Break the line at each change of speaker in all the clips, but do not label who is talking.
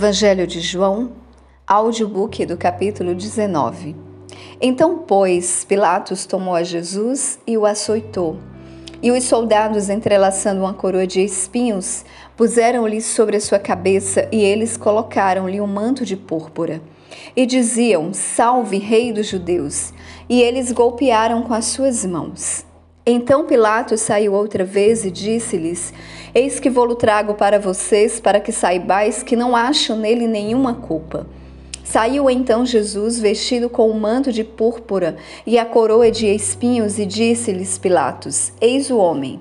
Evangelho de João, audiobook do capítulo 19. Então, pois, Pilatos tomou a Jesus e o açoitou. E os soldados, entrelaçando uma coroa de espinhos, puseram-lhe sobre a sua cabeça e eles colocaram-lhe um manto de púrpura. E diziam: Salve, Rei dos Judeus! E eles golpearam com as suas mãos. Então Pilatos saiu outra vez e disse-lhes: Eis que vou-lo trago para vocês, para que saibais que não acho nele nenhuma culpa. Saiu então Jesus vestido com um manto de púrpura e a coroa de espinhos, e disse-lhes Pilatos: Eis o homem.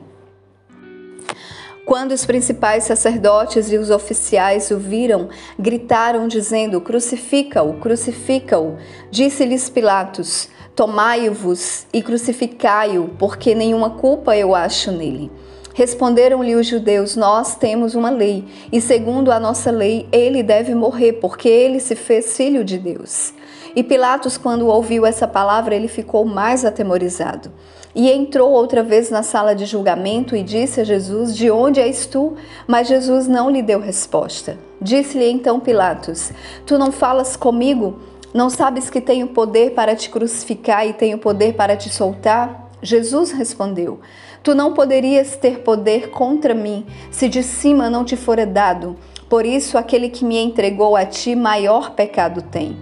Quando os principais sacerdotes e os oficiais o viram, gritaram, dizendo: Crucifica-o, crucifica-o. Disse-lhes Pilatos: Tomai-vos e crucificai-o, porque nenhuma culpa eu acho nele. Responderam-lhe os judeus: Nós temos uma lei, e segundo a nossa lei, ele deve morrer, porque ele se fez filho de Deus. E Pilatos, quando ouviu essa palavra, ele ficou mais atemorizado. E entrou outra vez na sala de julgamento e disse a Jesus: De onde és tu? Mas Jesus não lhe deu resposta. Disse-lhe então Pilatos: Tu não falas comigo? Não sabes que tenho poder para te crucificar e tenho poder para te soltar? Jesus respondeu: Tu não poderias ter poder contra mim se de cima não te fora dado. Por isso, aquele que me entregou a ti, maior pecado tem.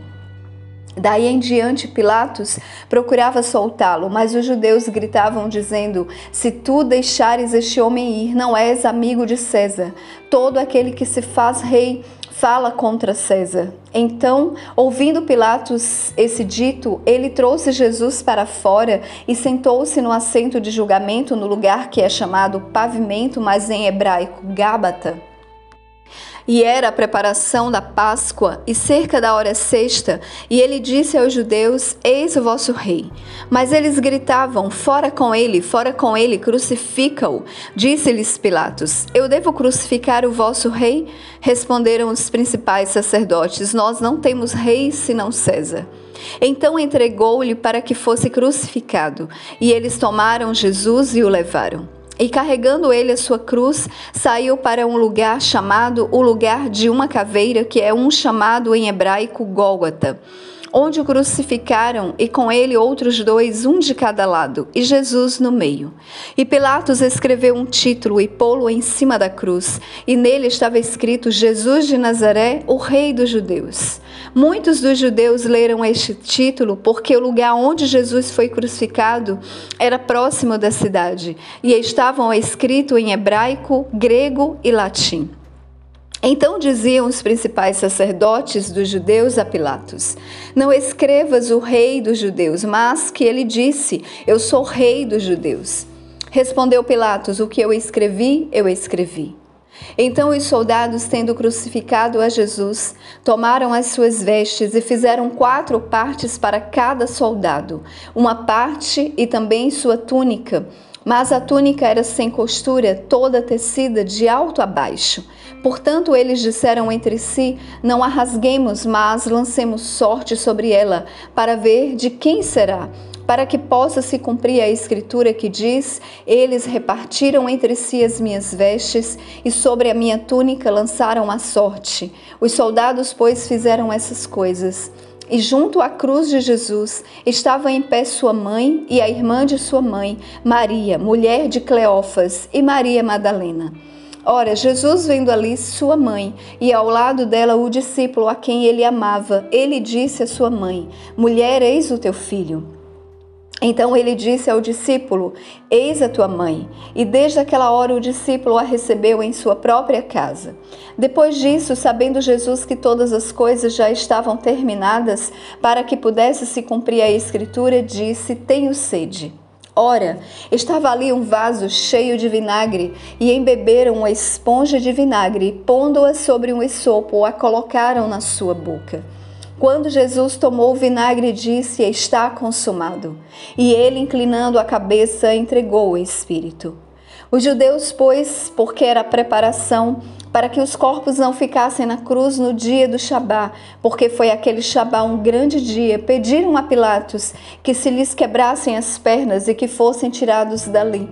Daí em diante, Pilatos procurava soltá-lo, mas os judeus gritavam, dizendo: Se tu deixares este homem ir, não és amigo de César. Todo aquele que se faz rei fala contra César. Então, ouvindo Pilatos esse dito, ele trouxe Jesus para fora e sentou-se no assento de julgamento no lugar que é chamado pavimento, mas em hebraico Gábata. E era a preparação da Páscoa e cerca da hora sexta, e ele disse aos judeus: Eis o vosso rei. Mas eles gritavam: Fora com ele, fora com ele, crucifica-o. Disse-lhes Pilatos: Eu devo crucificar o vosso rei? Responderam os principais sacerdotes: Nós não temos rei senão César. Então entregou-lhe para que fosse crucificado, e eles tomaram Jesus e o levaram. E carregando ele a sua cruz, saiu para um lugar chamado o lugar de uma caveira, que é um chamado em hebraico Gólgota onde o crucificaram, e com ele outros dois, um de cada lado, e Jesus no meio. E Pilatos escreveu um título e pô-lo em cima da cruz, e nele estava escrito: Jesus de Nazaré, o Rei dos Judeus. Muitos dos judeus leram este título porque o lugar onde Jesus foi crucificado era próximo da cidade, e estavam escrito em hebraico, grego e latim. Então diziam os principais sacerdotes dos judeus a Pilatos: Não escrevas o rei dos judeus, mas que ele disse: Eu sou rei dos judeus. Respondeu Pilatos: O que eu escrevi, eu escrevi. Então os soldados, tendo crucificado a Jesus, tomaram as suas vestes e fizeram quatro partes para cada soldado, uma parte e também sua túnica mas a túnica era sem costura, toda tecida de alto a baixo. Portanto, eles disseram entre si: Não a rasguemos, mas lancemos sorte sobre ela, para ver de quem será para que possa se cumprir a escritura que diz: Eles repartiram entre si as minhas vestes e sobre a minha túnica lançaram a sorte. Os soldados, pois, fizeram essas coisas. E junto à cruz de Jesus estava em pé sua mãe e a irmã de sua mãe, Maria, mulher de Cleófas, e Maria Madalena. Ora, Jesus vendo ali sua mãe e ao lado dela o discípulo a quem ele amava, ele disse à sua mãe: Mulher, eis o teu filho. Então ele disse ao discípulo: Eis a tua mãe. E desde aquela hora o discípulo a recebeu em sua própria casa. Depois disso, sabendo Jesus que todas as coisas já estavam terminadas, para que pudesse se cumprir a Escritura, disse: Tenho sede. Ora, estava ali um vaso cheio de vinagre, e embeberam uma esponja de vinagre, e pondo-a sobre um esopo, a colocaram na sua boca. Quando Jesus tomou o vinagre, disse: Está consumado. E ele, inclinando a cabeça, entregou o Espírito. Os judeus, pois, porque era preparação para que os corpos não ficassem na cruz no dia do Shabá, porque foi aquele Shabá um grande dia, pediram a Pilatos que se lhes quebrassem as pernas e que fossem tirados dali.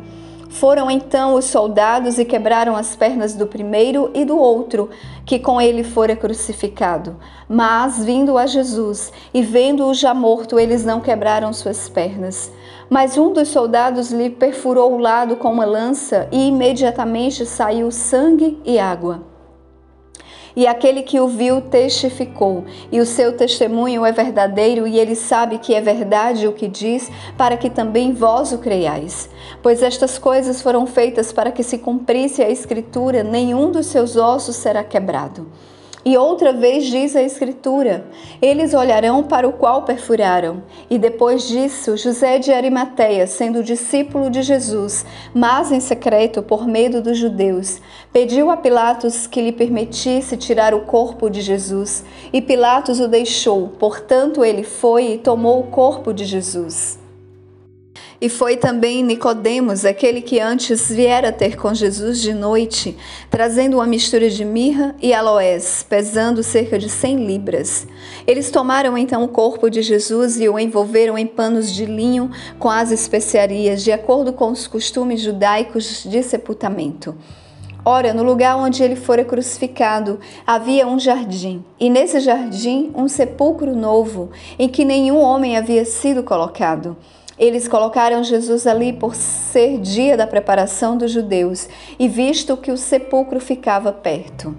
Foram então os soldados e quebraram as pernas do primeiro e do outro, que com ele fora crucificado. Mas, vindo a Jesus e vendo-o já morto, eles não quebraram suas pernas. Mas um dos soldados lhe perfurou o lado com uma lança e imediatamente saiu sangue e água. E aquele que o viu testificou, e o seu testemunho é verdadeiro, e ele sabe que é verdade o que diz, para que também vós o creiais. Pois estas coisas foram feitas para que se cumprisse a Escritura: nenhum dos seus ossos será quebrado. E outra vez diz a Escritura: Eles olharão para o qual perfuraram. E depois disso, José de Arimateia, sendo discípulo de Jesus, mas em secreto por medo dos judeus, pediu a Pilatos que lhe permitisse tirar o corpo de Jesus. E Pilatos o deixou. Portanto, ele foi e tomou o corpo de Jesus. E foi também Nicodemos, aquele que antes viera ter com Jesus de noite, trazendo uma mistura de mirra e aloés, pesando cerca de cem libras. Eles tomaram então o corpo de Jesus e o envolveram em panos de linho com as especiarias, de acordo com os costumes judaicos de sepultamento. Ora, no lugar onde ele fora crucificado havia um jardim, e nesse jardim um sepulcro novo, em que nenhum homem havia sido colocado. Eles colocaram Jesus ali por ser dia da preparação dos judeus e visto que o sepulcro ficava perto.